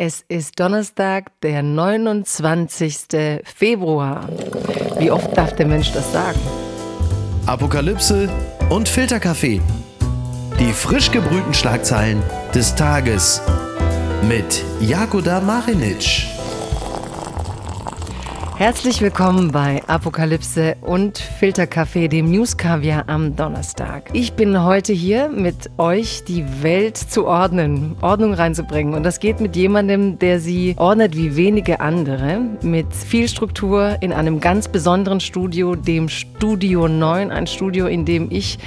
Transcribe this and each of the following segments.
Es ist Donnerstag, der 29. Februar. Wie oft darf der Mensch das sagen? Apokalypse und Filterkaffee. Die frisch gebrühten Schlagzeilen des Tages mit Jakoda Marinic. Herzlich willkommen bei Apokalypse und Filterkaffee, dem Newskaviar am Donnerstag. Ich bin heute hier mit euch, die Welt zu ordnen, Ordnung reinzubringen. Und das geht mit jemandem, der sie ordnet wie wenige andere, mit viel Struktur in einem ganz besonderen Studio, dem Studio 9, ein Studio, in dem ich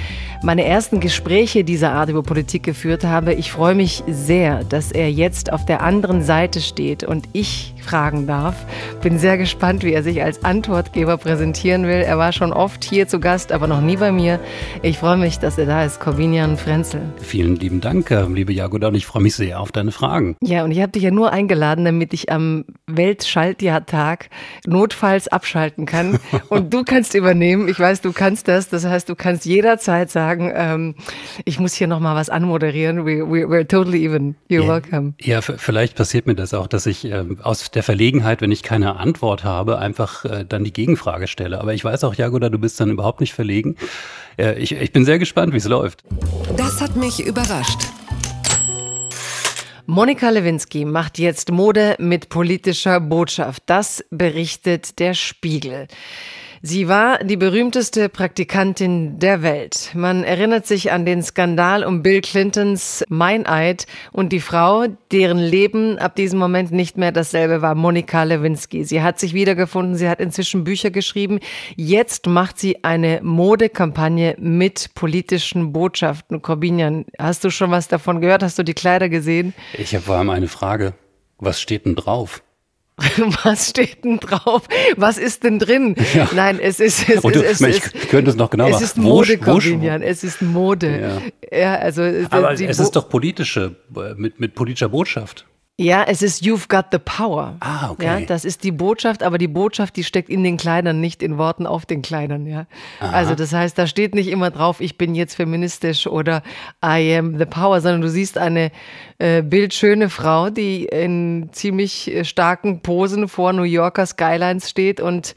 meine ersten Gespräche dieser Art über Politik geführt habe. Ich freue mich sehr, dass er jetzt auf der anderen Seite steht und ich fragen darf. Bin sehr gespannt, wie er sich als Antwortgeber präsentieren will. Er war schon oft hier zu Gast, aber noch nie bei mir. Ich freue mich, dass er da ist, Corbinian Frenzel. Vielen lieben Dank, liebe Jagoda, und ich freue mich sehr auf deine Fragen. Ja, und ich habe dich ja nur eingeladen, damit ich am Weltschaltjahrtag notfalls abschalten kann. und du kannst übernehmen. Ich weiß, du kannst das. Das heißt, du kannst jederzeit sagen, ähm, ich muss hier nochmal was anmoderieren. We, we, we're totally even. You're ja, welcome. Ja, vielleicht passiert mir das auch, dass ich äh, aus der Verlegenheit, wenn ich keine Antwort habe, einfach äh, dann die Gegenfrage stelle. Aber ich weiß auch, Jagoda, du bist dann überhaupt nicht verlegen. Äh, ich, ich bin sehr gespannt, wie es läuft. Das hat mich überrascht. Monika Lewinsky macht jetzt Mode mit politischer Botschaft. Das berichtet der Spiegel. Sie war die berühmteste Praktikantin der Welt. Man erinnert sich an den Skandal um Bill Clintons Meineid und die Frau, deren Leben ab diesem Moment nicht mehr dasselbe war, Monika Lewinsky. Sie hat sich wiedergefunden, sie hat inzwischen Bücher geschrieben. Jetzt macht sie eine Modekampagne mit politischen Botschaften. Corbinian, hast du schon was davon gehört? Hast du die Kleider gesehen? Ich habe vor allem eine Frage. Was steht denn drauf? Was steht denn drauf? Was ist denn drin? Ja. Nein, es ist es, Und du, es, ich es, könnte es noch genau Es ist Mode, Corbinian. Es ist Mode. Ja, ja also Aber es ist doch politische mit mit politischer Botschaft. Ja, es ist You've got the power. Ah, okay. Ja, das ist die Botschaft, aber die Botschaft, die steckt in den Kleidern, nicht in Worten auf den Kleidern, ja. Aha. Also das heißt, da steht nicht immer drauf, ich bin jetzt feministisch oder I am the power, sondern du siehst eine äh, bildschöne Frau, die in ziemlich äh, starken Posen vor New Yorker Skylines steht und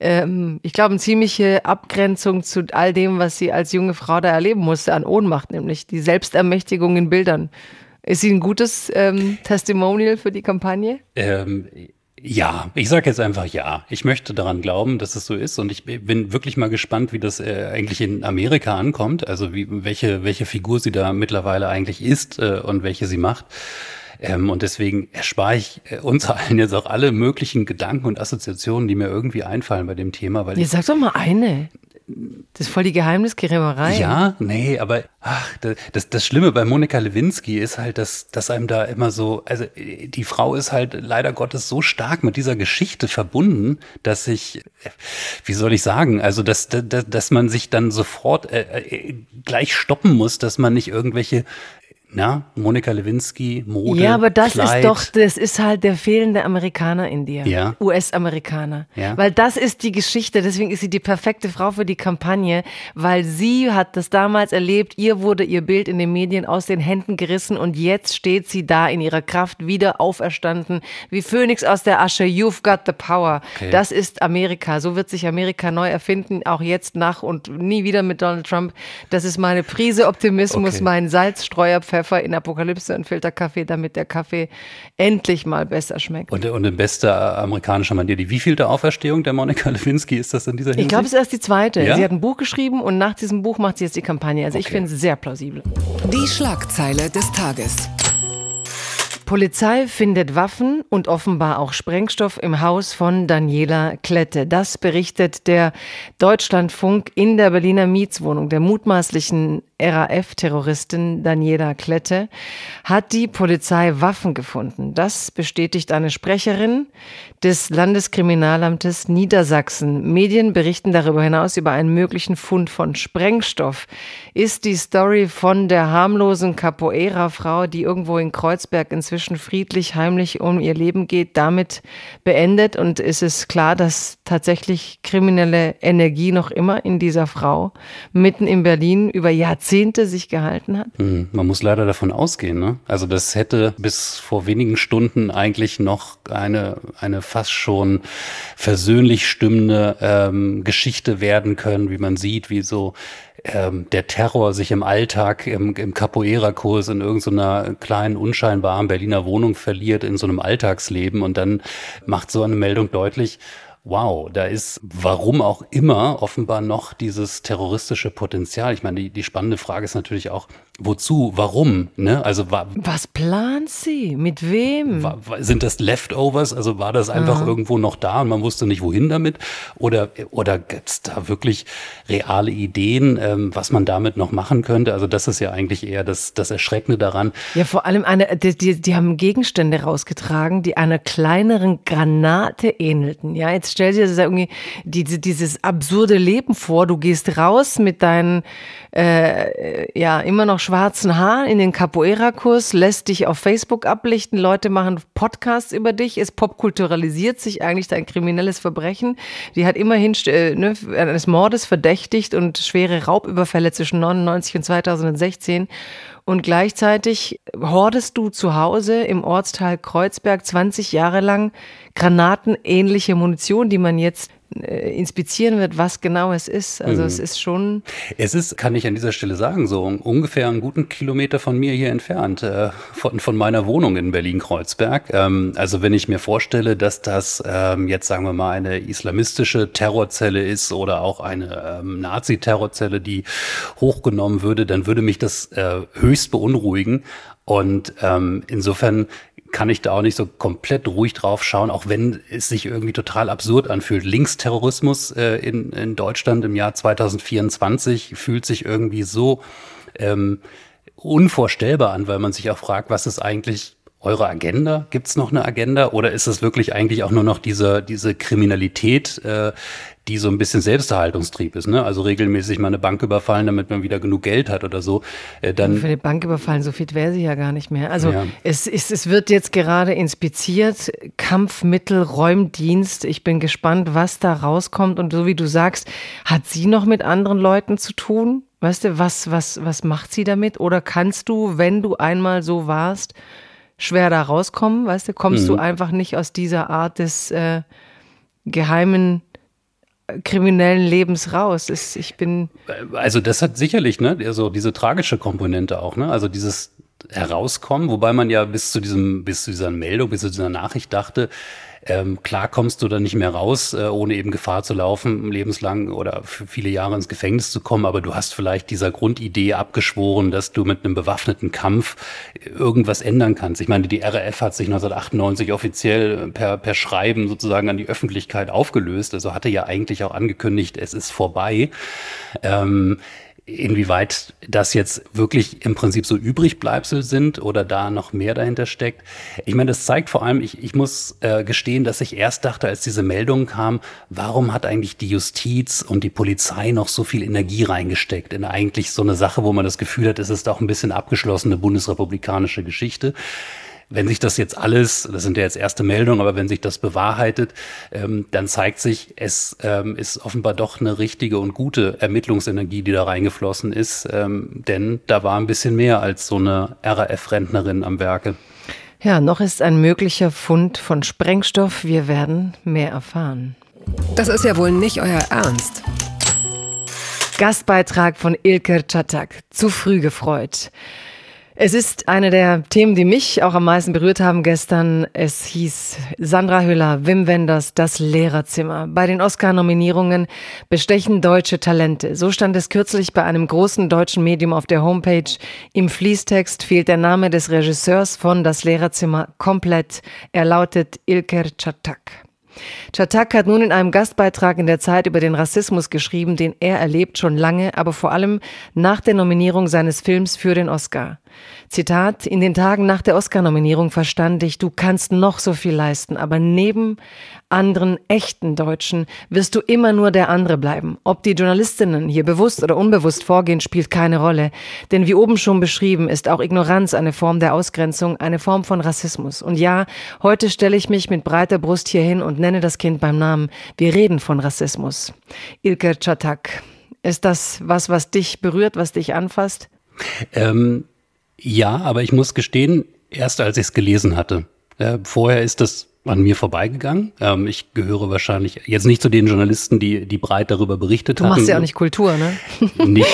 ähm, ich glaube, eine ziemliche Abgrenzung zu all dem, was sie als junge Frau da erleben musste, an Ohnmacht, nämlich die Selbstermächtigung in Bildern. Ist sie ein gutes ähm, Testimonial für die Kampagne? Ähm, ja, ich sage jetzt einfach ja. Ich möchte daran glauben, dass es so ist und ich bin wirklich mal gespannt, wie das äh, eigentlich in Amerika ankommt, also wie, welche, welche Figur sie da mittlerweile eigentlich ist äh, und welche sie macht. Ähm, und deswegen erspare ich äh, uns allen jetzt auch alle möglichen Gedanken und Assoziationen, die mir irgendwie einfallen bei dem Thema. Weil ja, sag doch mal eine. Das ist voll die Geheimnisgrämerei. Ja, nee, aber ach, das, das Schlimme bei Monika Lewinsky ist halt, dass, dass einem da immer so, also die Frau ist halt leider Gottes so stark mit dieser Geschichte verbunden, dass ich, wie soll ich sagen, also dass, dass, dass man sich dann sofort äh, äh gleich stoppen muss, dass man nicht irgendwelche na, Monika Lewinsky, Mode. Ja, aber das Kleid. ist doch, das ist halt der fehlende Amerikaner in dir. Ja. US-Amerikaner. Ja. Weil das ist die Geschichte, deswegen ist sie die perfekte Frau für die Kampagne, weil sie hat das damals erlebt, ihr wurde ihr Bild in den Medien aus den Händen gerissen und jetzt steht sie da in ihrer Kraft wieder auferstanden, wie Phönix aus der Asche. You've got the power. Okay. Das ist Amerika. So wird sich Amerika neu erfinden, auch jetzt nach und nie wieder mit Donald Trump. Das ist meine Prise Optimismus, okay. mein Salzstreuerpfeffer Pfeffer in Apokalypse und Filterkaffee, damit der Kaffee endlich mal besser schmeckt. Und, und in bester amerikanischer Manier, die wievielte Auferstehung der Monika Lewinsky ist das in dieser Hinsicht? Ich glaube, es ist erst die zweite. Ja? Sie hat ein Buch geschrieben und nach diesem Buch macht sie jetzt die Kampagne. Also okay. ich finde es sehr plausibel. Die Schlagzeile des Tages. Polizei findet Waffen und offenbar auch Sprengstoff im Haus von Daniela Klette. Das berichtet der Deutschlandfunk in der Berliner Mietswohnung der mutmaßlichen RAF-Terroristin Daniela Klette hat die Polizei Waffen gefunden. Das bestätigt eine Sprecherin des Landeskriminalamtes Niedersachsen. Medien berichten darüber hinaus über einen möglichen Fund von Sprengstoff. Ist die Story von der harmlosen Capoeira-Frau, die irgendwo in Kreuzberg inzwischen friedlich, heimlich um ihr Leben geht, damit beendet? Und ist es klar, dass tatsächlich kriminelle Energie noch immer in dieser Frau mitten in Berlin über Jahrzehnte sich gehalten hat? Hm, man muss leider davon ausgehen. Ne? Also das hätte bis vor wenigen Stunden eigentlich noch eine, eine fast schon versöhnlich stimmende ähm, Geschichte werden können, wie man sieht, wie so ähm, der Terror sich im Alltag, im, im Capoeira-Kurs in irgendeiner kleinen, unscheinbaren Berliner Wohnung verliert, in so einem Alltagsleben und dann macht so eine Meldung deutlich, wow, da ist, warum auch immer, offenbar noch dieses terroristische Potenzial. Ich meine, die, die spannende Frage ist natürlich auch, wozu, warum? Ne? Also war, Was plant sie? Mit wem? war, sind das Leftovers? Also war das einfach Aha. irgendwo noch da und man wusste nicht, wohin damit? Oder, oder gibt es da wirklich reale Ideen, ähm, was man damit noch machen könnte? Also das ist ja eigentlich eher das, das Erschreckende daran. Ja, vor allem eine, die, die, die haben Gegenstände rausgetragen, die einer kleineren Granate ähnelten. Ja, jetzt stell dir das irgendwie diese, dieses absurde Leben vor. Du gehst raus mit deinen äh, ja immer noch schwarzen Haaren in den Capoeira-Kurs, lässt dich auf Facebook ablichten, Leute machen Podcasts über dich, es popkulturalisiert sich eigentlich dein kriminelles Verbrechen. Die hat immerhin äh, ne, eines Mordes verdächtigt und schwere Raubüberfälle zwischen 99 und 2016. Und gleichzeitig hordest du zu Hause im Ortsteil Kreuzberg 20 Jahre lang granatenähnliche Munition, die man jetzt inspizieren wird, was genau es ist. Also Mhm. es ist schon, Es ist, kann ich an dieser Stelle sagen, so ungefähr einen guten Kilometer von mir hier entfernt, äh, von, von meiner Wohnung in Berlin-Kreuzberg. Ähm, also wenn ich mir vorstelle, dass das ähm, jetzt, sagen wir mal, eine islamistische Terrorzelle ist oder auch eine ähm, Nazi-Terrorzelle, die hochgenommen würde, dann würde mich das äh, höchst beunruhigen. Und ähm, insofern kann ich da auch nicht so komplett ruhig drauf schauen, auch wenn es sich irgendwie total absurd anfühlt. Linksterrorismus äh, in, in Deutschland im Jahr 2024 fühlt sich irgendwie so ähm, unvorstellbar an, weil man sich auch fragt, was ist eigentlich eure Agenda? Gibt es noch eine Agenda oder ist es wirklich eigentlich auch nur noch diese, diese Kriminalität, äh, die so ein bisschen Selbsterhaltungstrieb ist? Ne? Also regelmäßig mal eine Bank überfallen, damit man wieder genug Geld hat oder so. Äh, dann für die Bank überfallen, so fit wäre sie ja gar nicht mehr. Also Ja. es, es, es wird jetzt gerade inspiziert, Kampfmittel, Räumdienst. Ich bin gespannt, was da rauskommt. Und so wie du sagst, hat sie noch mit anderen Leuten zu tun? Weißt du, was, was, was macht sie damit? Oder kannst du, wenn du einmal so warst, schwer da rauskommen? Weißt du, kommst du einfach nicht aus dieser Art des äh, geheimen äh, kriminellen Lebens raus? Es, ich bin Also das hat sicherlich, ne, also diese tragische Komponente auch, ne? Also dieses Herauskommen, wobei man ja bis zu diesem, bis zu dieser Meldung, bis zu dieser Nachricht dachte, ähm, klar kommst du da nicht mehr raus, äh, ohne eben Gefahr zu laufen, lebenslang oder für viele Jahre ins Gefängnis zu kommen, aber du hast vielleicht dieser Grundidee abgeschworen, dass du mit einem bewaffneten Kampf irgendwas ändern kannst. Ich meine, die RAF hat sich 1998 offiziell per, per Schreiben sozusagen an die Öffentlichkeit aufgelöst, also hatte ja eigentlich auch angekündigt, es ist vorbei. Ähm, Inwieweit das jetzt wirklich im Prinzip so Übrigbleibsel sind oder da noch mehr dahinter steckt. Ich meine, das zeigt vor allem, ich, ich muss äh, gestehen, dass ich erst dachte, als diese Meldung kam, warum hat eigentlich die Justiz und die Polizei noch so viel Energie reingesteckt in eigentlich so eine Sache, wo man das Gefühl hat, es ist auch ein bisschen abgeschlossene bundesrepublikanische Geschichte. Wenn sich das jetzt alles, das sind ja jetzt erste Meldungen, aber wenn sich das bewahrheitet, ähm, dann zeigt sich, es ähm, ist offenbar doch eine richtige und gute Ermittlungsenergie, die da reingeflossen ist. Ähm, denn da war ein bisschen mehr als so eine RAF-Rentnerin am Werke. Ja, noch ist ein möglicher Fund von Sprengstoff. Wir werden mehr erfahren. Das ist ja wohl nicht euer Ernst. Gastbeitrag von Ilker Çatak. Zu früh gefreut. Es ist eine der Themen, die mich auch am meisten berührt haben gestern. Es hieß Sandra Hüller, Wim Wenders, das Lehrerzimmer. Bei den Oscar-Nominierungen bestechen deutsche Talente. So stand es kürzlich bei einem großen deutschen Medium auf der Homepage. Im Fließtext fehlt der Name des Regisseurs von Das Lehrerzimmer komplett. Er lautet Ilker Çatak. Chatak hat nun in einem Gastbeitrag in der Zeit über den Rassismus geschrieben, den er erlebt schon lange, aber vor allem nach der Nominierung seines Films für den Oscar. Zitat, in den Tagen nach der Oscar-Nominierung verstand ich, du kannst noch so viel leisten, aber neben anderen echten Deutschen wirst du immer nur der andere bleiben. Ob die Journalistinnen hier bewusst oder unbewusst vorgehen, spielt keine Rolle. Denn wie oben schon beschrieben, ist auch Ignoranz eine Form der Ausgrenzung, eine Form von Rassismus. Und ja, heute stelle ich mich mit breiter Brust hier hin und nenne das Kind beim Namen. Wir reden von Rassismus. Ilke Chatak, ist das was, was dich berührt, was dich anfasst? Ähm, ja, aber ich muss gestehen, erst als ich es gelesen hatte. Äh, vorher ist das an mir vorbeigegangen. Ähm, ich gehöre wahrscheinlich jetzt nicht zu den Journalisten, die, die breit darüber berichtet haben. Du machst ja auch nicht Kultur, ne? Nicht,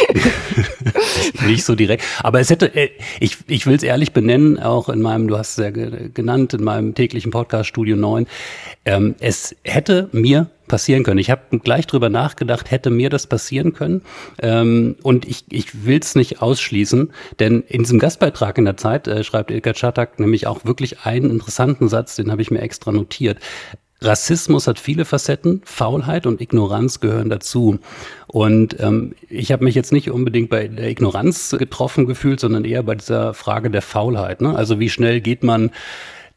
nicht so direkt. Aber es hätte, äh, ich, ich will es ehrlich benennen, auch in meinem, du hast es ja genannt, in meinem täglichen Podcast Studio 9. Ähm, es hätte mir passieren können. Ich habe gleich drüber nachgedacht, hätte mir das passieren können. Ähm, und ich, ich will es nicht ausschließen, denn in diesem Gastbeitrag in der Zeit äh, schreibt Ilka Chatak nämlich auch wirklich einen interessanten Satz, den habe ich mir extra notiert. Rassismus hat viele Facetten, Faulheit und Ignoranz gehören dazu. Und ähm, ich habe mich jetzt nicht unbedingt bei der Ignoranz getroffen gefühlt, sondern eher bei dieser Frage der Faulheit. Ne? Also wie schnell geht man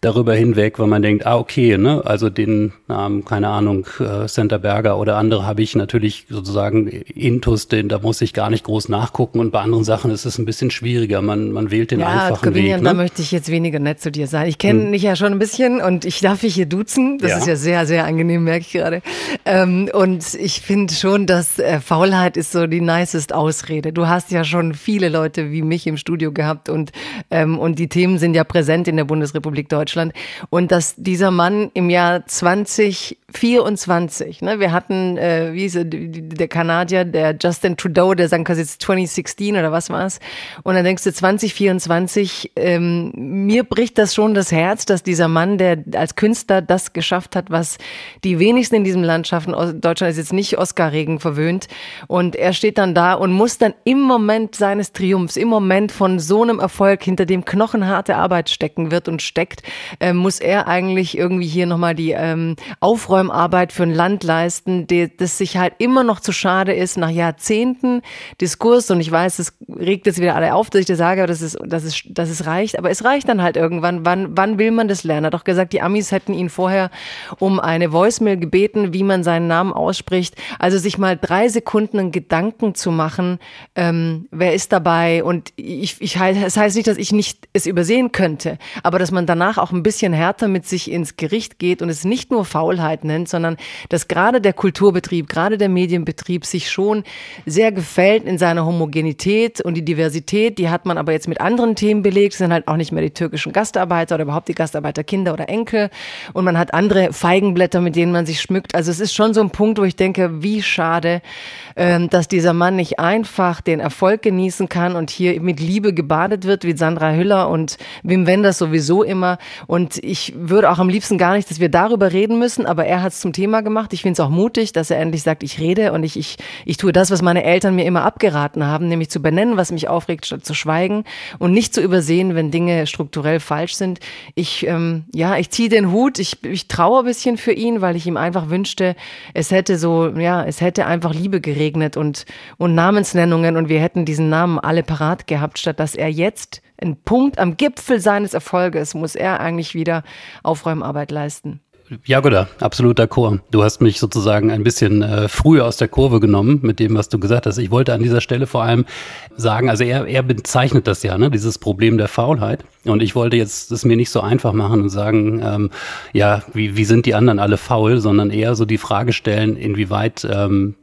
darüber hinweg, weil man denkt, ah, okay, ne, also den Namen, keine Ahnung, äh, Center Berger oder andere habe ich natürlich sozusagen Intus, den, da muss ich gar nicht groß nachgucken und bei anderen Sachen ist es ein bisschen schwieriger. Man, man wählt den ja, einfachen Corbinian, Weg. Ne? da möchte ich jetzt weniger nett zu dir sein. Ich kenne hm. dich ja schon ein bisschen und ich darf dich hier duzen. Das ja. ist ja sehr, sehr angenehm, merke ich gerade. Ähm, und ich finde schon, dass äh, Faulheit ist so die nicest Ausrede. Du hast ja schon viele Leute wie mich im Studio gehabt und, ähm, und die Themen sind ja präsent in der Bundesrepublik Deutschland. Deutschland. Und dass dieser Mann im Jahr 2024, ne, wir hatten, äh, wie ist er, der Kanadier, der Justin Trudeau, der sagt quasi jetzt 2016 oder was war es? Und dann denkst du 2024, ähm, mir bricht das schon das Herz, dass dieser Mann, der als Künstler das geschafft hat, was die wenigsten in diesem Land schaffen, Deutschland ist jetzt nicht Oscar-Regen verwöhnt, und er steht dann da und muss dann im Moment seines Triumphs, im Moment von so einem Erfolg, hinter dem knochenharte Arbeit stecken wird und steckt, äh, muss er eigentlich irgendwie hier nochmal die ähm, Aufräumarbeit für ein Land leisten, die, das sich halt immer noch zu schade ist, nach Jahrzehnten Diskurs. Und ich weiß, es regt jetzt wieder alle auf, dass ich das sage, dass es, dass es, dass es reicht. Aber es reicht dann halt irgendwann. Wann, wann will man das lernen? Er hat doch gesagt, die Amis hätten ihn vorher um eine Voicemail gebeten, wie man seinen Namen ausspricht. Also sich mal drei Sekunden einen Gedanken zu machen, ähm, wer ist dabei? Und ich, ich, es heißt nicht, dass ich nicht es übersehen könnte, aber dass man danach auch ein bisschen härter mit sich ins Gericht geht und es nicht nur Faulheit nennt, sondern dass gerade der Kulturbetrieb, gerade der Medienbetrieb sich schon sehr gefällt in seiner Homogenität und die Diversität, die hat man aber jetzt mit anderen Themen belegt, es sind halt auch nicht mehr die türkischen Gastarbeiter oder überhaupt die Gastarbeiterkinder oder Enkel und man hat andere Feigenblätter, mit denen man sich schmückt. Also es ist schon so ein Punkt, wo ich denke, wie schade, ähm, dass dieser Mann nicht einfach den Erfolg genießen kann und hier mit Liebe gebadet wird, wie Sandra Hüller und Wim Wenders sowieso immer. Und ich würde auch am liebsten gar nicht, dass wir darüber reden müssen, aber er hat es zum Thema gemacht. Ich finde es auch mutig, dass er endlich sagt, ich rede und ich, ich, ich tue das, was meine Eltern mir immer abgeraten haben, nämlich zu benennen, was mich aufregt, statt zu schweigen und nicht zu übersehen, wenn Dinge strukturell falsch sind. Ich, ähm, ja, ich ziehe den Hut, ich, ich traue ein bisschen für ihn, weil ich ihm einfach wünschte, es hätte so, ja, es hätte einfach Liebe geregnet und, und Namensnennungen und wir hätten diesen Namen alle parat gehabt, statt dass er jetzt ein Punkt am Gipfel seines Erfolges muss er eigentlich wieder Aufräumarbeit leisten. Ja, gut, absolut d'accord. Du hast mich sozusagen ein bisschen äh, früher aus der Kurve genommen mit dem, was du gesagt hast. Ich wollte an dieser Stelle vor allem sagen, also er, er bezeichnet das ja, ne, dieses Problem der Faulheit. Und ich wollte jetzt es mir nicht so einfach machen und sagen, ähm, ja, wie, wie sind die anderen alle faul, sondern eher so die Frage stellen, inwieweit ähm,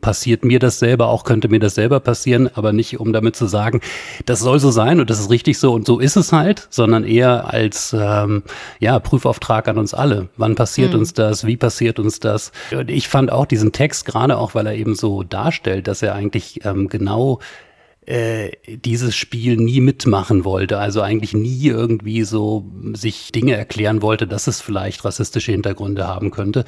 passiert mir das selber, auch könnte mir das selber passieren, aber nicht um damit zu sagen, das soll so sein und das ist richtig so und so ist es halt, sondern eher als ähm, ja, Prüfauftrag an uns alle. Wann passiert mhm. uns das? Wie passiert uns das? Und ich fand auch diesen Text, gerade auch, weil er eben so darstellt, dass er eigentlich ähm, genau äh, dieses Spiel nie mitmachen wollte, also eigentlich nie irgendwie so sich Dinge erklären wollte, dass es vielleicht rassistische Hintergründe haben könnte.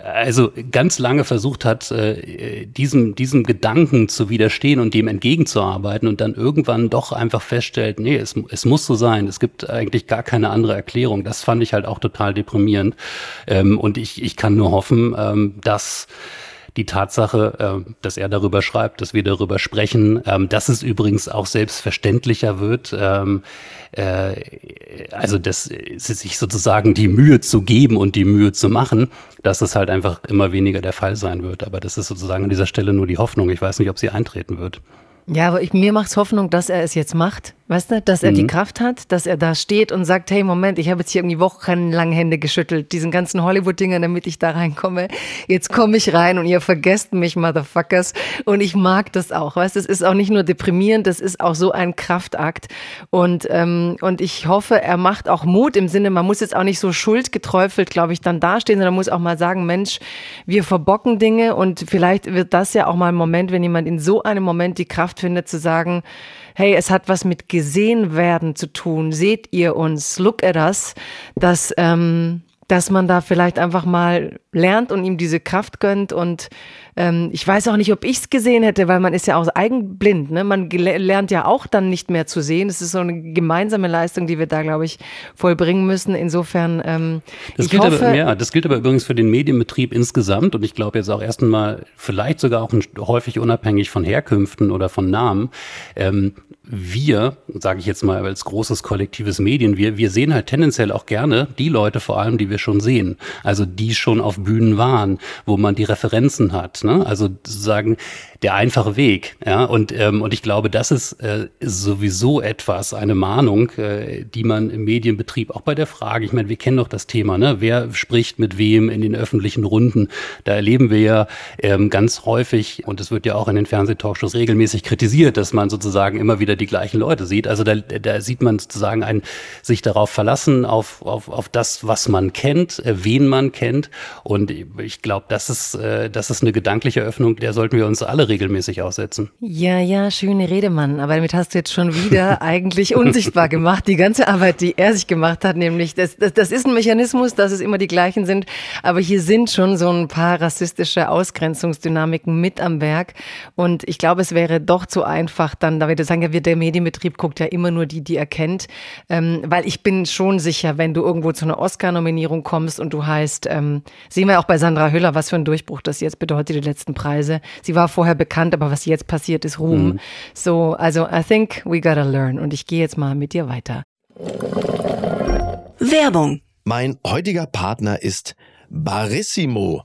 Also ganz lange versucht hat, äh, diesem, diesem Gedanken zu widerstehen und dem entgegenzuarbeiten und dann irgendwann doch einfach feststellt, nee, es, es muss so sein, es gibt eigentlich gar keine andere Erklärung. Das fand ich halt auch total deprimierend. Ähm, und ich, ich kann nur hoffen, ähm, dass die Tatsache, äh, dass er darüber schreibt, dass wir darüber sprechen, ähm, dass es übrigens auch selbstverständlicher wird, ähm, äh, also dass sich sozusagen die Mühe zu geben und die Mühe zu machen, dass es halt einfach immer weniger der Fall sein wird. Aber das ist sozusagen an dieser Stelle nur die Hoffnung. Ich weiß nicht, ob sie eintreten wird. Ja, aber ich, mir macht's Hoffnung, dass er es jetzt macht. Weißt du, dass er mhm. die Kraft hat, dass er da steht und sagt, hey, Moment, ich habe jetzt hier irgendwie wochenlang Hände geschüttelt, diesen ganzen Hollywood-Dingern, damit ich da reinkomme. Jetzt komme ich rein und ihr vergesst mich, Motherfuckers. Und ich mag das auch. Weißt du, es ist auch nicht nur deprimierend, das ist auch so ein Kraftakt. Und, ähm, und ich hoffe, er macht auch Mut im Sinne, man muss jetzt auch nicht so schuldgeträufelt, glaube ich, dann dastehen, sondern muss auch mal sagen, Mensch, wir verbocken Dinge und vielleicht wird das ja auch mal ein Moment, wenn jemand in so einem Moment die Kraft findet, zu sagen, hey, es hat was mit gesehen werden zu tun. Seht ihr uns? Look at us. Dass, ähm, dass man da vielleicht einfach mal lernt und ihm diese Kraft gönnt. Und ähm, ich weiß auch nicht, ob ich es gesehen hätte, weil man ist ja auch eigenblind. Ne? Man lernt ja auch dann nicht mehr zu sehen. Es ist so eine gemeinsame Leistung, die wir da, glaube ich, vollbringen müssen. Insofern, ähm, das, gilt hoffe, aber, ja, das gilt aber übrigens für den Medienbetrieb insgesamt. Und ich glaube jetzt auch erst einmal, vielleicht sogar auch häufig unabhängig von Herkünften oder von Namen. Ähm, wir, sage ich jetzt mal als großes kollektives Medien, wir, wir sehen halt tendenziell auch gerne die Leute vor allem, die wir schon sehen. Also die schon auf Bühnen waren, wo man die Referenzen hat. Ne? Also sozusagen der einfache Weg. Ja? Und, ähm, und ich glaube, das ist, äh, sowieso etwas, eine Mahnung, äh, die man im Medienbetrieb auch bei der Frage, ich meine, wir kennen doch das Thema, ne? wer spricht mit wem in den öffentlichen Runden. Da erleben wir ja ähm, ganz häufig, und es wird ja auch in den Fernsehtalkshows regelmäßig kritisiert, dass man sozusagen immer wieder die gleichen Leute sieht. Also da, da sieht man sozusagen ein, sich darauf verlassen, auf, auf, auf das, was man kennt, äh, wen man kennt. Und ich glaube, das ist, äh, das ist eine gedankliche Öffnung, der sollten wir uns alle regelmäßig aussetzen. Ja, ja, schöne Rede, Mann. Aber damit hast du jetzt schon wieder eigentlich unsichtbar gemacht. Die ganze Arbeit, die er sich gemacht hat, nämlich, das, das, das ist ein Mechanismus, dass es immer die gleichen sind. Aber hier sind schon so ein paar rassistische Ausgrenzungsdynamiken mit am Werk. Und ich glaube, es wäre doch zu einfach, dann, da würde sagen, ja, der Medienbetrieb guckt ja immer nur die, die er kennt. Ähm, weil ich bin schon sicher, wenn du irgendwo zu einer Oscar-Nominierung kommst und du heißt, ähm, sehen wir auch bei Sandra Hüller, was für ein Durchbruch das jetzt bedeutet, die letzten Preise. Sie war vorher bekannt, aber was jetzt passiert, ist Ruhm. Mhm. So, also I think we gotta learn. Und ich gehe jetzt mal mit dir weiter. Werbung. Mein heutiger Partner ist Barissimo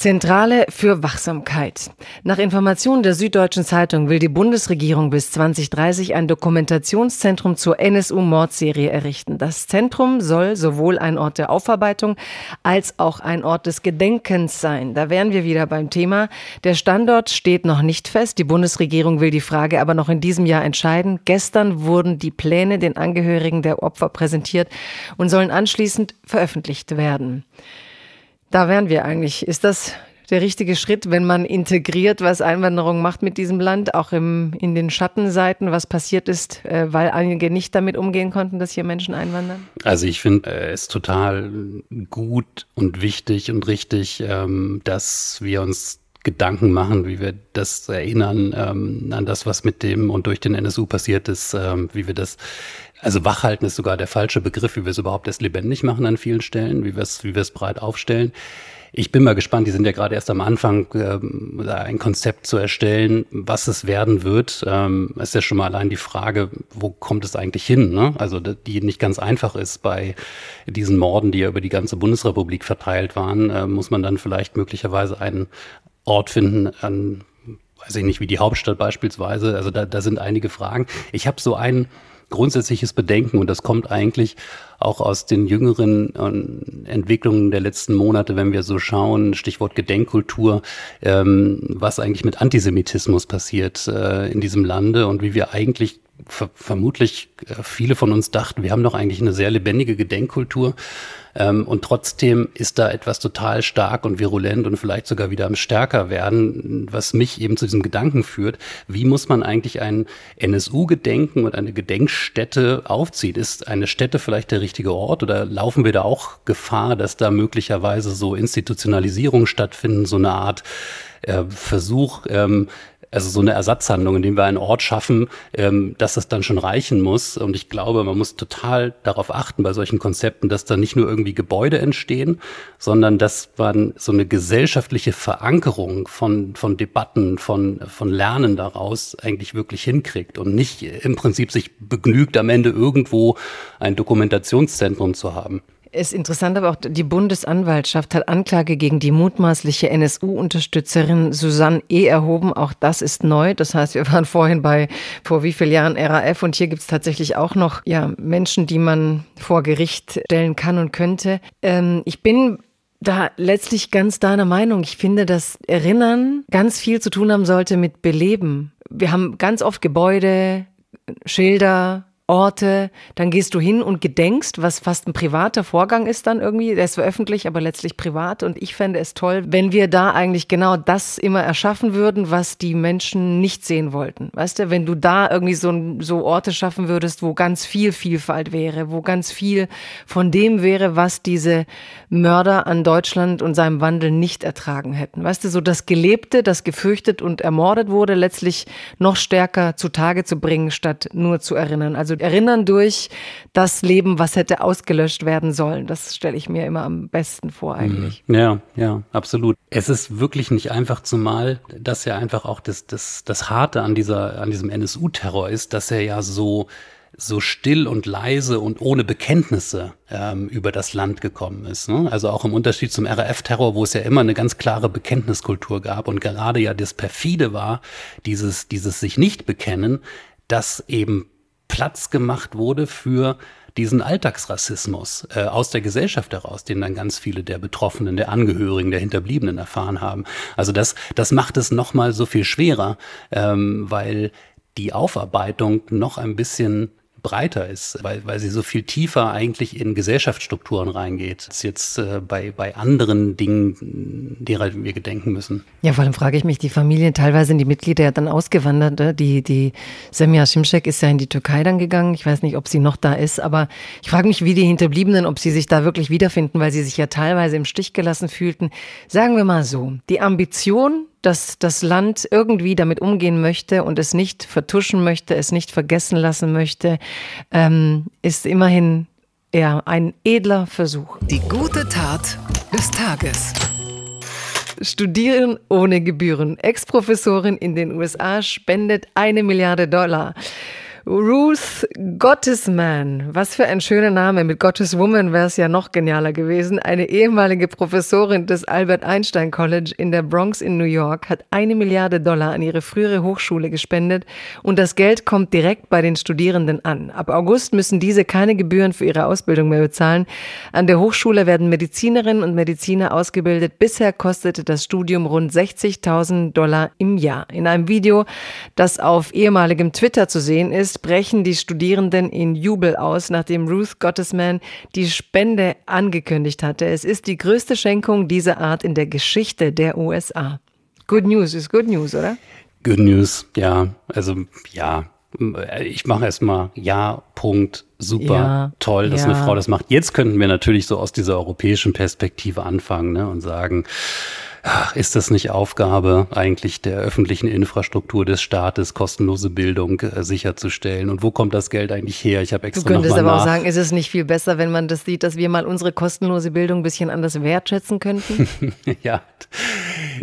Zentrale für Wachsamkeit. Nach Informationen der Süddeutschen Zeitung will die Bundesregierung bis 2030 ein Dokumentationszentrum zur NSU-Mordserie errichten. Das Zentrum soll sowohl ein Ort der Aufarbeitung als auch ein Ort des Gedenkens sein. Da wären wir wieder beim Thema. Der Standort steht noch nicht fest. Die Bundesregierung will die Frage aber noch in diesem Jahr entscheiden. Gestern wurden die Pläne den Angehörigen der Opfer präsentiert und sollen anschließend veröffentlicht werden. Da wären wir eigentlich. Ist das der richtige Schritt, wenn man integriert, was Einwanderung macht mit diesem Land, auch im, in den Schattenseiten, was passiert ist, äh, weil einige nicht damit umgehen konnten, dass hier Menschen einwandern? Also ich finde äh, es total gut und wichtig und richtig, ähm, dass wir uns Gedanken machen, wie wir das erinnern ähm, an das, was mit dem und durch den NSU passiert ist, ähm, wie wir das, also wachhalten ist sogar der falsche Begriff, wie wir es überhaupt erst lebendig machen an vielen Stellen, wie wir es, wie wir es breit aufstellen. Ich bin mal gespannt, die sind ja gerade erst am Anfang, ähm, ein Konzept zu erstellen, was es werden wird. Ähm, ist ja schon mal allein die Frage, wo kommt es eigentlich hin? Ne? Also die nicht ganz einfach ist bei diesen Morden, die ja über die ganze Bundesrepublik verteilt waren, äh, muss man dann vielleicht möglicherweise einen Ort finden, an, weiß ich nicht, wie die Hauptstadt beispielsweise. Also da, da sind einige Fragen. Ich habe so ein grundsätzliches Bedenken und das kommt eigentlich auch aus den jüngeren äh, Entwicklungen der letzten Monate, wenn wir so schauen, Stichwort Gedenkkultur, ähm, was eigentlich mit Antisemitismus passiert äh, in diesem Lande und wie wir eigentlich ver vermutlich äh, viele von uns dachten, wir haben doch eigentlich eine sehr lebendige Gedenkkultur. Ähm, und trotzdem ist da etwas total stark und virulent und vielleicht sogar wieder am stärker werden, was mich eben zu diesem Gedanken führt. Wie muss man eigentlich ein NSU-Gedenken und eine Gedenkstätte aufziehen? Ist eine Stätte vielleicht der richtige Ort oder laufen wir da auch Gefahr, dass da möglicherweise so Institutionalisierung stattfinden, so eine Art äh, Versuch, ähm, also so eine Ersatzhandlung, indem wir einen Ort schaffen, ähm, dass das dann schon reichen muss. Und ich glaube, man muss total darauf achten bei solchen Konzepten, dass da nicht nur irgendwie Gebäude entstehen, sondern dass man so eine gesellschaftliche Verankerung von, von Debatten, von, von Lernen daraus eigentlich wirklich hinkriegt und nicht im Prinzip sich begnügt, am Ende irgendwo ein Dokumentationszentrum zu haben. Ist interessant, aber auch die Bundesanwaltschaft hat Anklage gegen die mutmaßliche NSU-Unterstützerin Susanne E. erhoben. Auch das ist neu. Das heißt, wir waren vorhin bei, vor wie vielen Jahren RAF und hier gibt es tatsächlich auch noch ja, Menschen, die man vor Gericht stellen kann und könnte. Ähm, ich bin da letztlich ganz deiner Meinung. Ich finde, dass Erinnern ganz viel zu tun haben sollte mit Beleben. Wir haben ganz oft Gebäude, Schilder, Orte, dann gehst du hin und gedenkst, was fast ein privater Vorgang ist dann irgendwie. Der ist zwar öffentlich, aber letztlich privat. Und ich fände es toll, wenn wir da eigentlich genau das immer erschaffen würden, was die Menschen nicht sehen wollten. Weißt du, wenn du da irgendwie so, so Orte schaffen würdest, wo ganz viel Vielfalt wäre, wo ganz viel von dem wäre, was diese Mörder an Deutschland und seinem Wandel nicht ertragen hätten. Weißt du, so das Gelebte, das gefürchtet und ermordet wurde, letztlich noch stärker zutage zu bringen, statt nur zu erinnern. Also erinnern durch das Leben, was hätte ausgelöscht werden sollen. Das stelle ich mir immer am besten vor eigentlich. Mhm. Ja, ja, absolut. Es ist wirklich nicht einfach, zumal das ja einfach auch das, das, das Harte an dieser, an diesem NSU-Terror ist, dass er ja so so still und leise und ohne Bekenntnisse ähm, über das Land gekommen ist. Ne? Also auch im Unterschied zum RAF-Terror, wo es ja immer eine ganz klare Bekenntniskultur gab und gerade ja das perfide war, dieses, dieses sich nicht bekennen, das eben Platz gemacht wurde für diesen Alltagsrassismus äh, aus der Gesellschaft heraus, den dann ganz viele der Betroffenen, der Angehörigen, der Hinterbliebenen erfahren haben. Also das, das macht es noch mal so viel schwerer, ähm, weil die Aufarbeitung noch ein bisschen breiter ist, weil, weil sie so viel tiefer eigentlich in Gesellschaftsstrukturen reingeht, als jetzt äh, bei, bei anderen Dingen, derer wir gedenken müssen. Ja, vor allem frage ich mich, die Familien, teilweise sind die Mitglieder ja dann ausgewandert. Ne? Die, die Semja Şimşek ist ja in die Türkei dann gegangen. Ich weiß nicht, ob sie noch da ist, aber ich frage mich, wie die Hinterbliebenen, ob sie sich da wirklich wiederfinden, weil sie sich ja teilweise im Stich gelassen fühlten. Sagen wir mal so, die Ambition dass das Land irgendwie damit umgehen möchte und es nicht vertuschen möchte, es nicht vergessen lassen möchte, ähm, ist immerhin eher ein edler Versuch. Die gute Tat des Tages. Studieren ohne Gebühren. Ex-Professorin in den USA spendet eine Milliarde Dollar. Ruth Gottesman, was für ein schöner Name. Mit Gotteswoman wäre es ja noch genialer gewesen. Eine ehemalige Professorin des Albert Einstein College in der Bronx in New York hat eine Milliarde Dollar an ihre frühere Hochschule gespendet und das Geld kommt direkt bei den Studierenden an. Ab August müssen diese keine Gebühren für ihre Ausbildung mehr bezahlen. An der Hochschule werden Medizinerinnen und Mediziner ausgebildet. Bisher kostete das Studium rund 60.000 Dollar im Jahr. In einem Video, das auf ehemaligem Twitter zu sehen ist, August brechen die Studierenden in Jubel aus, nachdem Ruth Gottesman die Spende angekündigt hatte. Es ist die größte Schenkung dieser Art in der Geschichte der USA. Good News ist Good News, oder? Good News, ja. Also ja, ich mache erstmal ja, Punkt, super, ja, toll, dass ja. eine Frau das macht. Jetzt könnten wir natürlich so aus dieser europäischen Perspektive anfangen ne, und sagen, ach, ist das nicht Aufgabe eigentlich der öffentlichen Infrastruktur des Staates, kostenlose Bildung äh, sicherzustellen? Und wo kommt das Geld eigentlich her? Ich habe extra Du könntest aber nach. auch sagen, ist es nicht viel besser, wenn man das sieht, dass wir mal unsere kostenlose Bildung ein bisschen anders wertschätzen könnten? ja,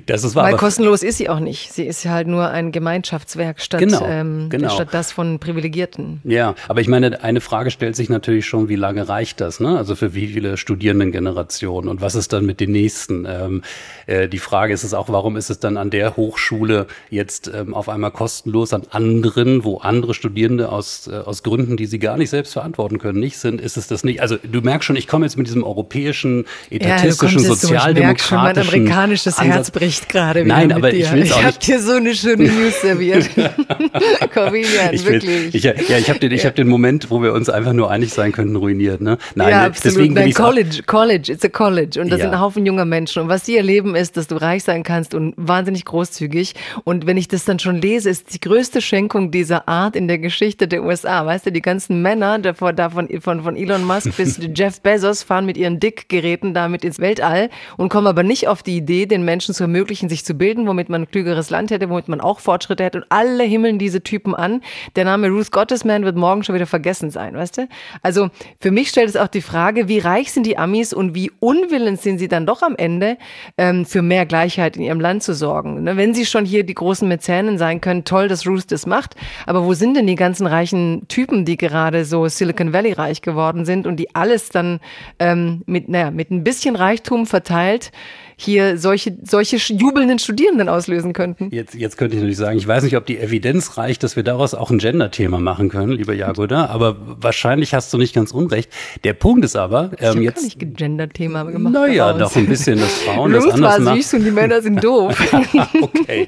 das ist wahr. Weil kostenlos ist sie auch nicht. Sie ist halt nur ein Gemeinschaftswerk statt, genau, ähm, genau. statt das von Privilegierten. Ja, aber ich meine, eine Frage stellt sich natürlich schon, wie lange reicht das? Ne? Also für wie viele Studierendengenerationen und was ist dann mit den nächsten? Ähm, äh, die Frage ist es auch, warum ist es dann an der Hochschule jetzt ähm, auf einmal kostenlos, an anderen, wo andere Studierende aus, äh, aus Gründen, die sie gar nicht selbst verantworten können, nicht sind, ist es das nicht? Also du merkst schon, ich komme jetzt mit diesem europäischen, etatistischen, ja, sozialdemokratischen... Schon, mein amerikanisches Ansatz. Herz bricht gerade wieder Nein, aber dir. ich will Ich habe dir so eine schöne News serviert. Corvinian, ich will, wirklich. Ich, ja, ich habe den, ich hab den Moment, wo wir uns einfach nur einig sein könnten, ruiniert. Ne? Nein, ja, absolut. deswegen Nein, College, College, it's a College. Und da ja. sind ein Haufen junger Menschen. Und was sie erleben ist, dass du reich sein kannst und wahnsinnig großzügig. Und wenn ich das dann schon lese, ist die größte Schenkung dieser Art in der Geschichte der USA. Weißt du, die ganzen Männer, davor, davon, von, von Elon Musk bis Jeff Bezos, fahren mit ihren Dickgeräten damit ins Weltall und kommen aber nicht auf die Idee, den Menschen zu ermöglichen, sich zu bilden, womit man ein klügeres Land hätte, womit man auch Fortschritte hätte. Und alle himmeln diese Typen an. Der Name Ruth Gottesman wird morgen schon wieder vergessen sein, weißt du? Also für mich stellt es auch die Frage, wie reich sind die Amis und wie unwillens sind sie dann doch am Ende ähm, für mehr Gleichheit in ihrem Land zu sorgen. Ne? Wenn sie schon hier die großen Mäzenen sein können, toll, dass Ruth das macht. Aber wo sind denn die ganzen reichen Typen, die gerade so Silicon Valley reich geworden sind und die alles dann ähm, mit, naja, mit ein bisschen Reichtum verteilt hier solche, solche jubelnden Studierenden auslösen könnten. Jetzt, jetzt könnte ich natürlich sagen, ich weiß nicht, ob die Evidenz reicht, dass wir daraus auch ein Gender-Thema machen können, lieber Jagoda, aber wahrscheinlich hast du nicht ganz unrecht. Der Punkt ist aber, ähm, ich jetzt. Ich nicht Gender-Thema gemacht. Naja, doch ein bisschen, dass Frauen das anders machen. süß und die Männer sind doof. okay,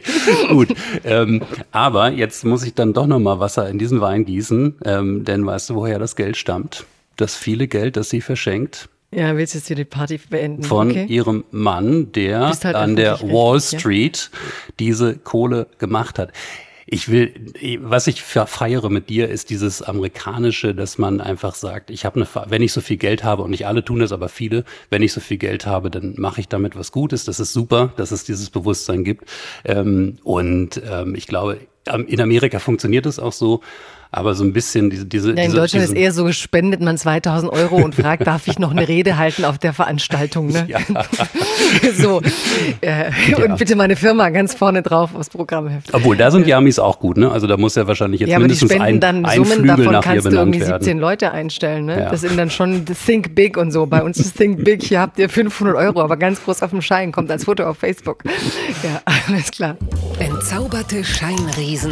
gut. Ähm, aber jetzt muss ich dann doch nochmal Wasser in diesen Wein gießen, ähm, denn weißt du, woher das Geld stammt? Das viele Geld, das sie verschenkt, ja, willst du jetzt hier die Party beenden? Von okay. ihrem Mann, der halt an der Wall Street ja. diese Kohle gemacht hat. Ich will, was ich feiere mit dir, ist dieses amerikanische, dass man einfach sagt, ich habe eine, wenn ich so viel Geld habe und nicht alle tun das, aber viele, wenn ich so viel Geld habe, dann mache ich damit was Gutes. Das ist super, dass es dieses Bewusstsein gibt. Ähm, und ähm, ich glaube, in Amerika funktioniert es auch so aber so ein bisschen diese. diese ja, in diese, Deutschland ist eher so, spendet man 2000 Euro und fragt, darf ich noch eine Rede halten auf der Veranstaltung? Ne? Ja. so. Äh, ja. Und bitte meine Firma ganz vorne drauf aufs Programmheft. Obwohl, da sind die Amis auch gut, ne? Also da muss ja wahrscheinlich jetzt ja, mindestens aber die spenden ein, dann ein Summen, Flügel davon kannst du irgendwie 17 werden. Leute einstellen. Ne? Ja. Das sind dann schon Think Big und so. Bei uns ist Think Big, hier habt ihr 500 Euro, aber ganz groß auf dem Schein, kommt als Foto auf Facebook. Ja, alles klar. Entzauberte Scheinriesen.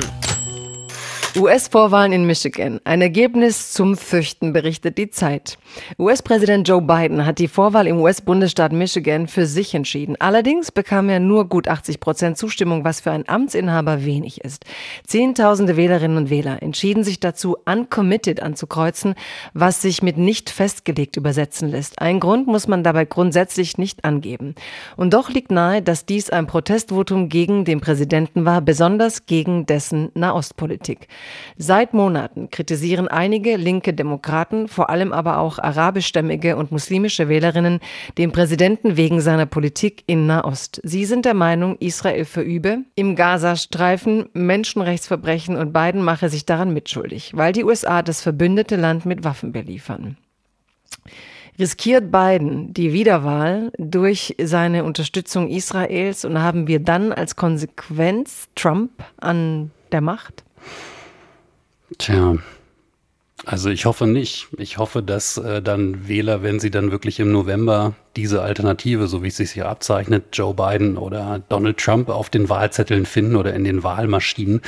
US-Vorwahlen in Michigan. Ein Ergebnis zum Fürchten, berichtet die Zeit. US-Präsident Joe Biden hat die Vorwahl im US-Bundesstaat Michigan für sich entschieden. Allerdings bekam er nur gut 80 Prozent Zustimmung, was für einen Amtsinhaber wenig ist. Zehntausende Wählerinnen und Wähler entschieden sich dazu, uncommitted anzukreuzen, was sich mit nicht festgelegt übersetzen lässt. Ein Grund muss man dabei grundsätzlich nicht angeben. Und doch liegt nahe, dass dies ein Protestvotum gegen den Präsidenten war, besonders gegen dessen Nahostpolitik. Seit Monaten kritisieren einige linke Demokraten, vor allem aber auch arabischstämmige und muslimische Wählerinnen, den Präsidenten wegen seiner Politik in Nahost. Sie sind der Meinung, Israel verübe im Gazastreifen Menschenrechtsverbrechen und Biden mache sich daran mitschuldig, weil die USA das verbündete Land mit Waffen beliefern. Riskiert Biden die Wiederwahl durch seine Unterstützung Israels und haben wir dann als Konsequenz Trump an der Macht? Tja, also ich hoffe nicht. Ich hoffe, dass äh, dann Wähler, wenn sie dann wirklich im November diese Alternative, so wie es sich hier abzeichnet, Joe Biden oder Donald Trump auf den Wahlzetteln finden oder in den Wahlmaschinen,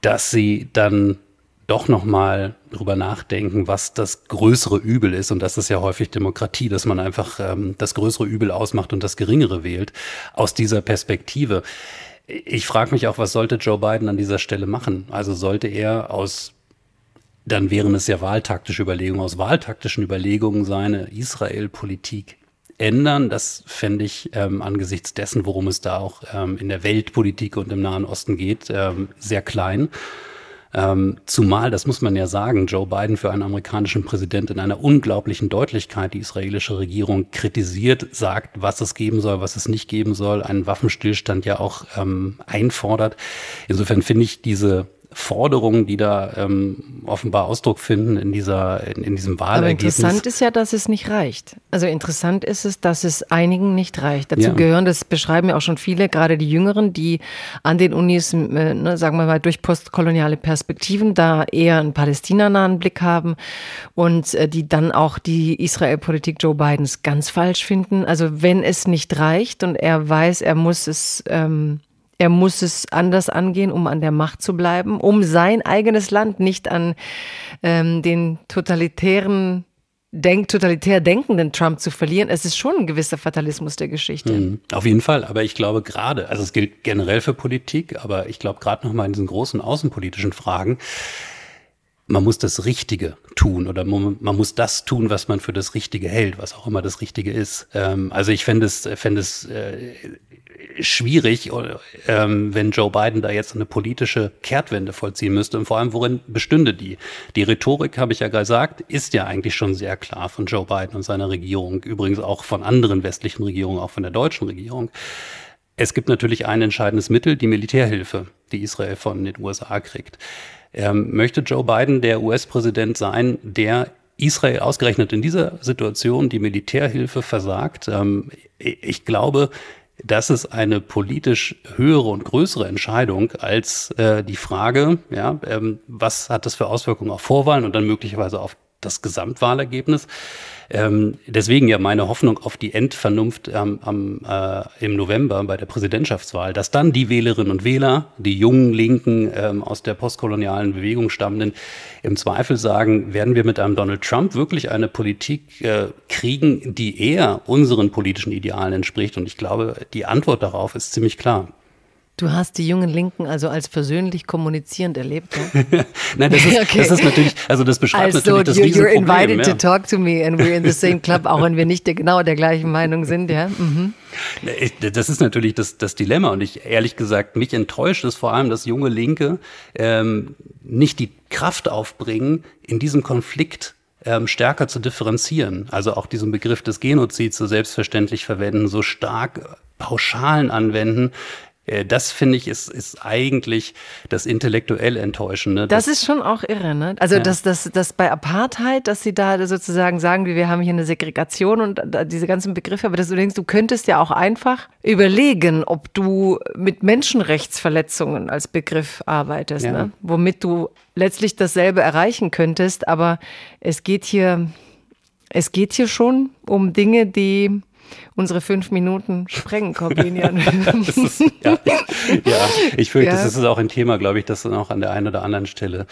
dass sie dann doch nochmal drüber nachdenken, was das größere Übel ist. Und das ist ja häufig Demokratie, dass man einfach ähm, das größere Übel ausmacht und das geringere wählt. Aus dieser Perspektive. Ich frage mich auch, was sollte Joe Biden an dieser Stelle machen? Also sollte er aus dann wären es ja wahltaktische Überlegungen. Aus wahltaktischen Überlegungen seine Israel-Politik ändern. Das fände ich ähm, angesichts dessen, worum es da auch ähm, in der Weltpolitik und im Nahen Osten geht, ähm, sehr klein. Ähm, zumal, das muss man ja sagen, Joe Biden für einen amerikanischen Präsident in einer unglaublichen Deutlichkeit die israelische Regierung kritisiert, sagt, was es geben soll, was es nicht geben soll, einen Waffenstillstand ja auch ähm, einfordert. Insofern finde ich diese Forderungen, die da ähm, offenbar Ausdruck finden in dieser in, in diesem Wahlergebnis. Aber interessant ist ja, dass es nicht reicht. Also interessant ist es, dass es einigen nicht reicht. Dazu ja. gehören, das beschreiben ja auch schon viele, gerade die Jüngeren, die an den Unis, äh, ne, sagen wir mal, durch postkoloniale Perspektiven da eher einen palästinanahen Blick haben und äh, die dann auch die Israel-Politik Joe Bidens ganz falsch finden. Also wenn es nicht reicht und er weiß, er muss es ähm, er muss es anders angehen, um an der Macht zu bleiben, um sein eigenes Land nicht an ähm, den totalitären denk, totalitär denkenden Trump zu verlieren. Es ist schon ein gewisser Fatalismus der Geschichte. Mhm, auf jeden Fall, aber ich glaube gerade, also es gilt generell für Politik, aber ich glaube gerade nochmal in diesen großen außenpolitischen Fragen, man muss das Richtige tun oder man, muss das tun, was man für das Richtige hält, was auch immer das Richtige ist. Ähm, also ich fände es, fände es äh, schwierig, ähm, wenn Joe Biden da jetzt eine politische Kehrtwende vollziehen müsste. Und vor allem, worin bestünde die? Die Rhetorik, habe ich ja gesagt, ist ja eigentlich schon sehr klar von Joe Biden und seiner Regierung, übrigens auch von anderen westlichen Regierungen, auch von der deutschen Regierung. Es gibt natürlich ein entscheidendes Mittel, die Militärhilfe, die Israel von den USA kriegt. Ähm, möchte Joe Biden der US-Präsident sein, der Israel ausgerechnet in dieser Situation die Militärhilfe versagt? Ähm, ich glaube, das ist eine politisch höhere und größere Entscheidung als äh, die Frage, ja, ähm, was hat das für Auswirkungen auf Vorwahlen und dann möglicherweise auf das Gesamtwahlergebnis. Ähm, deswegen ja meine Hoffnung auf die Endvernunft ähm, am, äh, im November bei der Präsidentschaftswahl, dass dann die Wählerinnen und Wähler, die jungen Linken ähm, aus der postkolonialen Bewegung stammenden, im Zweifel sagen, werden wir mit einem Donald Trump wirklich eine Politik äh, kriegen, die eher unseren politischen Idealen entspricht? Und ich glaube, die Antwort darauf ist ziemlich klar. Du hast die jungen Linken also als versöhnlich kommunizierend erlebt, ja? Nein, das ist, okay. das ist natürlich, also das beschreibt also, natürlich das you, You're invited ja. to talk to me and we're in the same club, auch wenn wir nicht der, genau der gleichen Meinung sind, ja? Mhm. Das ist natürlich das, das Dilemma und ich ehrlich gesagt, mich enttäuscht es vor allem, dass junge Linke ähm, nicht die Kraft aufbringen, in diesem Konflikt ähm, stärker zu differenzieren. Also auch diesen Begriff des Genozids so selbstverständlich verwenden, so stark Pauschalen anwenden, äh, das finde ich ist, ist eigentlich das intellektuell Enttäuschende. Das, das ist schon auch irre, ne? Also, ja. dass, dass, dass bei Apartheid, dass sie da sozusagen sagen, wir haben hier eine Segregation und diese ganzen Begriffe, aber dass du denkst, du könntest ja auch einfach überlegen, ob du mit Menschenrechtsverletzungen als Begriff arbeitest, ja. ne? Womit du letztlich dasselbe erreichen könntest, aber es geht hier, es geht hier schon um Dinge, die unsere fünf Minuten sprengen, Corbinian. ja, ja, ich fürchte, ja. das ist auch ein Thema, glaube ich, das dann auch an der einen oder anderen Stelle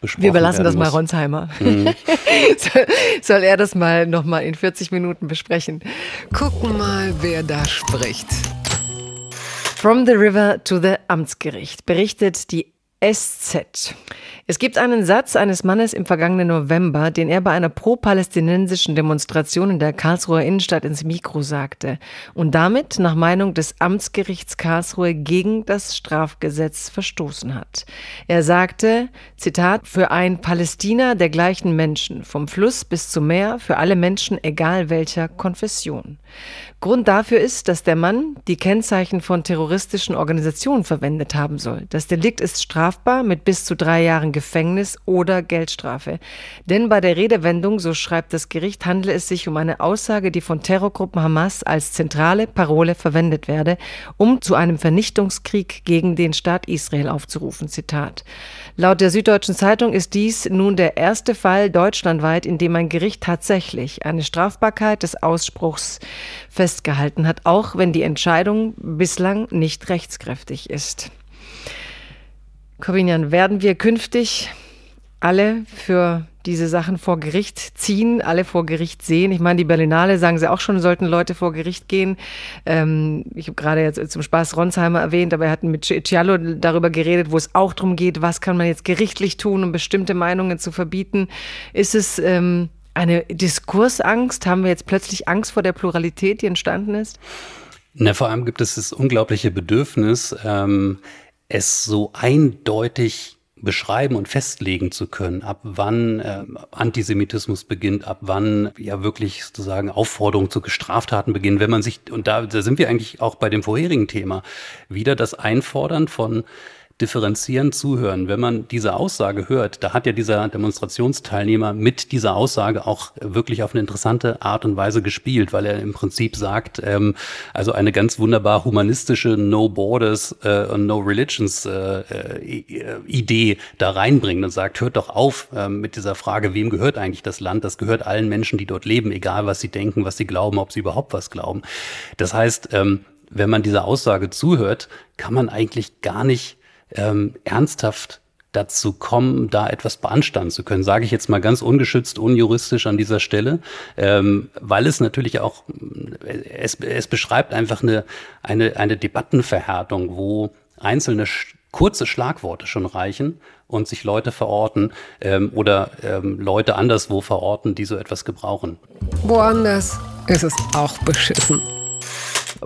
besprochen Wir überlassen das mal Ronsheimer. Mhm. soll, soll er das mal nochmal in 40 Minuten besprechen? Gucken mal, wer da spricht. From the River to the Amtsgericht berichtet die SZ. Es gibt einen Satz eines Mannes im vergangenen November, den er bei einer pro-palästinensischen Demonstration in der Karlsruher Innenstadt ins Mikro sagte und damit nach Meinung des Amtsgerichts Karlsruhe gegen das Strafgesetz verstoßen hat. Er sagte, Zitat, für ein Palästina der gleichen Menschen, vom Fluss bis zum Meer, für alle Menschen, egal welcher Konfession. Grund dafür ist, dass der Mann die Kennzeichen von terroristischen Organisationen verwendet haben soll. Das Delikt ist strafbar mit bis zu drei Jahren Gefängnis oder Geldstrafe. Denn bei der Redewendung, so schreibt das Gericht, handle es sich um eine Aussage, die von Terrorgruppen Hamas als zentrale Parole verwendet werde, um zu einem Vernichtungskrieg gegen den Staat Israel aufzurufen. Zitat. Laut der Süddeutschen Zeitung ist dies nun der erste Fall deutschlandweit, in dem ein Gericht tatsächlich eine Strafbarkeit des Ausspruchs festgehalten hat, auch wenn die Entscheidung bislang nicht rechtskräftig ist. Corbinian, werden wir künftig alle für diese Sachen vor Gericht ziehen, alle vor Gericht sehen. Ich meine, die Berlinale sagen sie auch schon, sollten Leute vor Gericht gehen. Ähm, ich habe gerade jetzt zum Spaß Ronsheimer erwähnt, aber er hat mit Cialo darüber geredet, wo es auch darum geht, was kann man jetzt gerichtlich tun, um bestimmte Meinungen zu verbieten. Ist es ähm, eine Diskursangst? Haben wir jetzt plötzlich Angst vor der Pluralität, die entstanden ist? Na, vor allem gibt es das unglaubliche Bedürfnis, ähm, es so eindeutig beschreiben und festlegen zu können, ab wann äh, Antisemitismus beginnt, ab wann ja wirklich sozusagen Aufforderungen zu Straftaten beginnen, wenn man sich, und da, da sind wir eigentlich auch bei dem vorherigen Thema, wieder das Einfordern von differenzierend zuhören. Wenn man diese Aussage hört, da hat ja dieser Demonstrationsteilnehmer mit dieser Aussage auch wirklich auf eine interessante Art und Weise gespielt, weil er im Prinzip sagt, ähm, also eine ganz wunderbar humanistische No Borders äh, und No Religions äh, äh, Idee da reinbringt und sagt, hört doch auf äh, mit dieser Frage, wem gehört eigentlich das Land? Das gehört allen Menschen, die dort leben, egal was sie denken, was sie glauben, ob sie überhaupt was glauben. Das heißt, ähm, wenn man dieser Aussage zuhört, kann man eigentlich gar nicht ähm, ernsthaft dazu kommen, da etwas beanstanden zu können, sage ich jetzt mal ganz ungeschützt, unjuristisch an dieser Stelle, ähm, weil es natürlich auch, es, es beschreibt einfach eine, eine, eine Debattenverhärtung, wo einzelne kurze Schlagworte schon reichen und sich Leute verorten ähm, oder ähm, Leute anderswo verorten, die so etwas gebrauchen. Woanders ist es auch beschissen.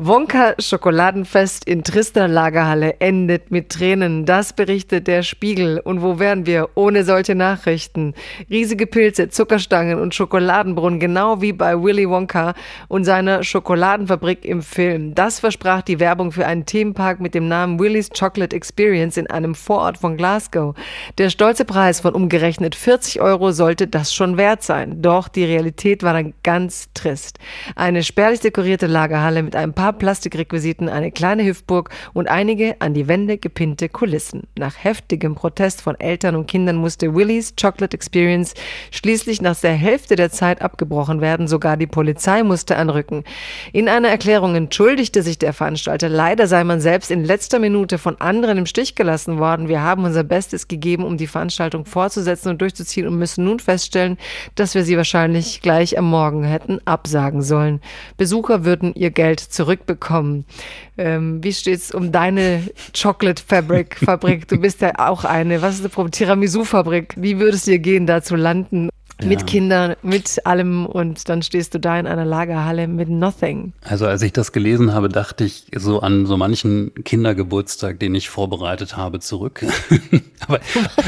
Wonka Schokoladenfest in Trister Lagerhalle endet mit Tränen. Das berichtet der Spiegel. Und wo wären wir ohne solche Nachrichten? Riesige Pilze, Zuckerstangen und Schokoladenbrunnen, genau wie bei Willy Wonka und seiner Schokoladenfabrik im Film. Das versprach die Werbung für einen Themenpark mit dem Namen Willy's Chocolate Experience in einem Vorort von Glasgow. Der stolze Preis von umgerechnet 40 Euro sollte das schon wert sein. Doch die Realität war dann ganz trist. Eine spärlich dekorierte Lagerhalle mit einem paar paar Plastikrequisiten, eine kleine Hüftburg und einige an die Wände gepinnte Kulissen. Nach heftigem Protest von Eltern und Kindern musste Willys Chocolate Experience schließlich nach der Hälfte der Zeit abgebrochen werden. Sogar die Polizei musste anrücken. In einer Erklärung entschuldigte sich der Veranstalter. Leider sei man selbst in letzter Minute von anderen im Stich gelassen worden. Wir haben unser Bestes gegeben, um die Veranstaltung fortzusetzen und durchzuziehen und müssen nun feststellen, dass wir sie wahrscheinlich gleich am Morgen hätten absagen sollen. Besucher würden ihr Geld zurück zurückbekommen. Ähm, wie es um deine Chocolate Fabric Fabrik? Du bist ja auch eine. Was ist Problem? Tiramisu Fabrik. Wie würde es dir gehen, da zu landen? Mit Kindern, mit allem und dann stehst du da in einer Lagerhalle mit nothing. Also als ich das gelesen habe, dachte ich so an so manchen Kindergeburtstag, den ich vorbereitet habe, zurück. aber,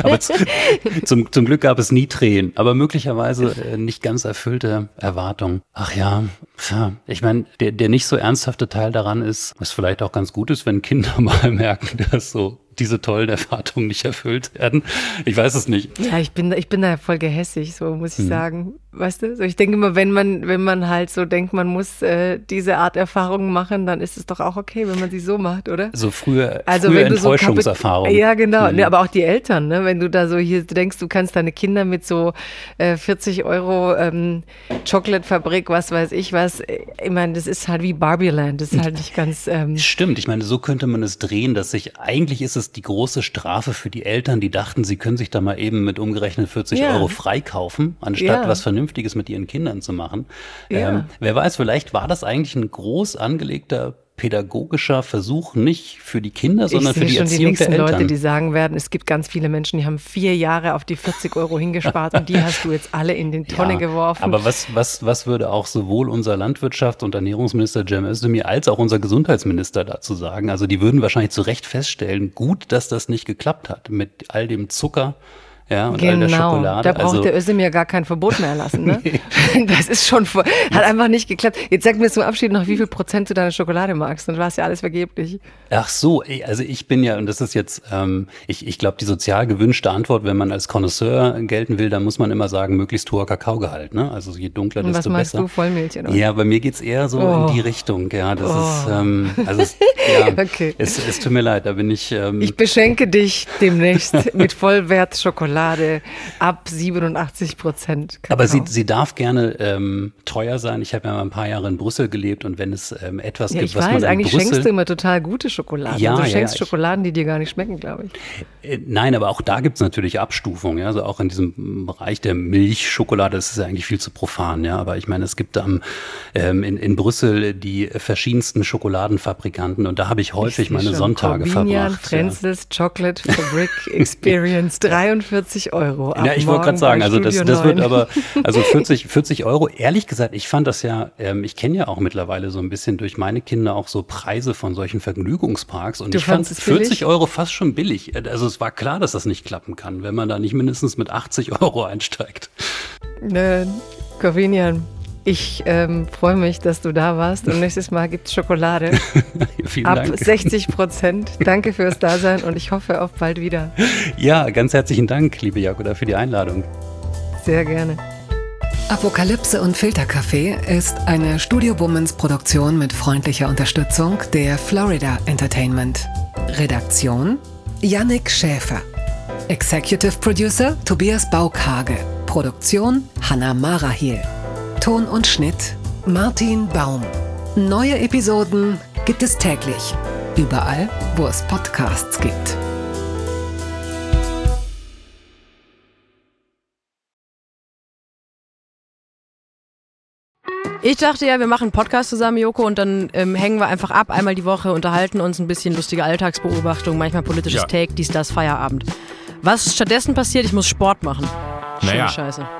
aber zum, zum Glück gab es nie Tränen, aber möglicherweise äh, nicht ganz erfüllte Erwartungen. Ach ja, ja ich meine, der, der nicht so ernsthafte Teil daran ist, was vielleicht auch ganz gut ist, wenn Kinder mal merken, dass so diese tollen Erwartungen nicht erfüllt werden. Ich weiß es nicht. Ja, ich bin, ich bin da voll gehässig, so muss ich hm. sagen. Weißt du? So, ich denke immer, wenn man, wenn man halt so denkt, man muss äh, diese Art Erfahrungen machen, dann ist es doch auch okay, wenn man sie so macht, oder? So frühe, also frühe Enttäuschungserfahrungen. So ja, genau. Mhm. Ne, aber auch die Eltern, ne? wenn du da so hier denkst, du kannst deine Kinder mit so äh, 40 Euro ähm, Chocolate-Fabrik, was weiß ich was, äh, ich meine, das ist halt wie Barbieland, das ist halt nicht ganz. Ähm Stimmt, ich meine, so könnte man es drehen, dass sich, eigentlich ist es die große Strafe für die Eltern, die dachten, sie können sich da mal eben mit umgerechnet 40 ja. Euro freikaufen, anstatt ja. was vernünftiges Vernünftiges mit ihren Kindern zu machen. Ja. Ähm, wer weiß, vielleicht war das eigentlich ein groß angelegter pädagogischer Versuch nicht für die Kinder, sondern für die schon Erziehung die nächsten der Eltern. Leute, die sagen werden, es gibt ganz viele Menschen, die haben vier Jahre auf die 40 Euro hingespart und die hast du jetzt alle in den Tonne ja, geworfen. Aber was, was, was würde auch sowohl unser Landwirtschafts- und Ernährungsminister Cem Özdemir als auch unser Gesundheitsminister dazu sagen? Also die würden wahrscheinlich zu Recht feststellen, gut, dass das nicht geklappt hat mit all dem Zucker ja, und genau, all der genau. Schokolade. Da braucht also, der Özdemir gar kein Verbot mehr erlassen. Ne? nee. Das ist schon, hat einfach nicht geklappt. Jetzt sag mir zum Abschied noch, wie viel Prozent du deine Schokolade magst. Dann war es ja alles vergeblich. Ach so, also ich bin ja, und das ist jetzt, ähm, ich, ich glaube, die sozial gewünschte Antwort, wenn man als Connoisseur gelten will, dann muss man immer sagen, möglichst hoher Kakaogehalt. Ne? Also je dunkler, desto besser. Was machst du, Vollmilch? Oder? Ja, bei mir geht's eher so oh. in die Richtung. Ja, das oh. ist, ähm, also es, ja, okay. es, es tut mir leid, da bin ich. Ähm, ich beschenke dich demnächst mit Vollwert Schokolade. Schokolade ab 87 Prozent. Aber sie, sie darf gerne ähm, teuer sein. Ich habe ja mal ein paar Jahre in Brüssel gelebt und wenn es ähm, etwas ja, gibt, ich was weiß, man in eigentlich Brüssel schenkst du immer total gute Schokolade. Ja, du ja, schenkst ich- Schokoladen, die dir gar nicht schmecken, glaube ich. Äh, Nein, aber auch da gibt's natürlich Abstufungen. Ja? Also auch in diesem Bereich der Milchschokolade, das ist ja eigentlich viel zu profan. Ja, aber ich meine, es gibt am, ähm, in, in Brüssel die verschiedensten Schokoladenfabrikanten und da habe ich häufig sehe meine schon, Sonntage Corvinian verbracht. Ja. Frenzels Chocolate Fabric Experience, 43 Euro. Ab Ja, ich wollte gerade sagen, also das, das wird 9. aber, also 40, 40 Euro, ehrlich gesagt, ich fand das ja, ähm, ich kenne ja auch mittlerweile so ein bisschen durch meine Kinder auch so Preise von solchen Vergnügungsparks und Du ich fand fandst es 40 billig? Euro fast schon billig. Also es war klar, dass das nicht klappen kann, wenn man da nicht mindestens mit 80 Euro einsteigt. Ne, Corvinian, ich ähm, freue mich, dass du da warst und nächstes Mal gibt's Schokolade Vielen ab Dank. 60 Prozent. Danke fürs Dasein und ich hoffe auf bald wieder. Ja, ganz herzlichen Dank, liebe Jakoda, für die Einladung. Sehr gerne. Apokalypse und Filterkaffee ist eine Studio Womans Produktion mit freundlicher Unterstützung der Florida Entertainment. Redaktion Yannick Schäfer. Executive Producer Tobias Baukage. Produktion Hanna Marahiel. Ton und Schnitt Martin Baum. Neue Episoden gibt es täglich. Überall, wo es Podcasts gibt. Ich dachte ja, wir machen einen Podcast zusammen, Joko, und dann ähm, hängen wir einfach ab, einmal die Woche, unterhalten uns ein bisschen lustige Alltagsbeobachtung, manchmal politisches Ja. Take, dies, das, Feierabend. Was stattdessen passiert, ich muss Sport machen. Schöne Naja. Scheiße.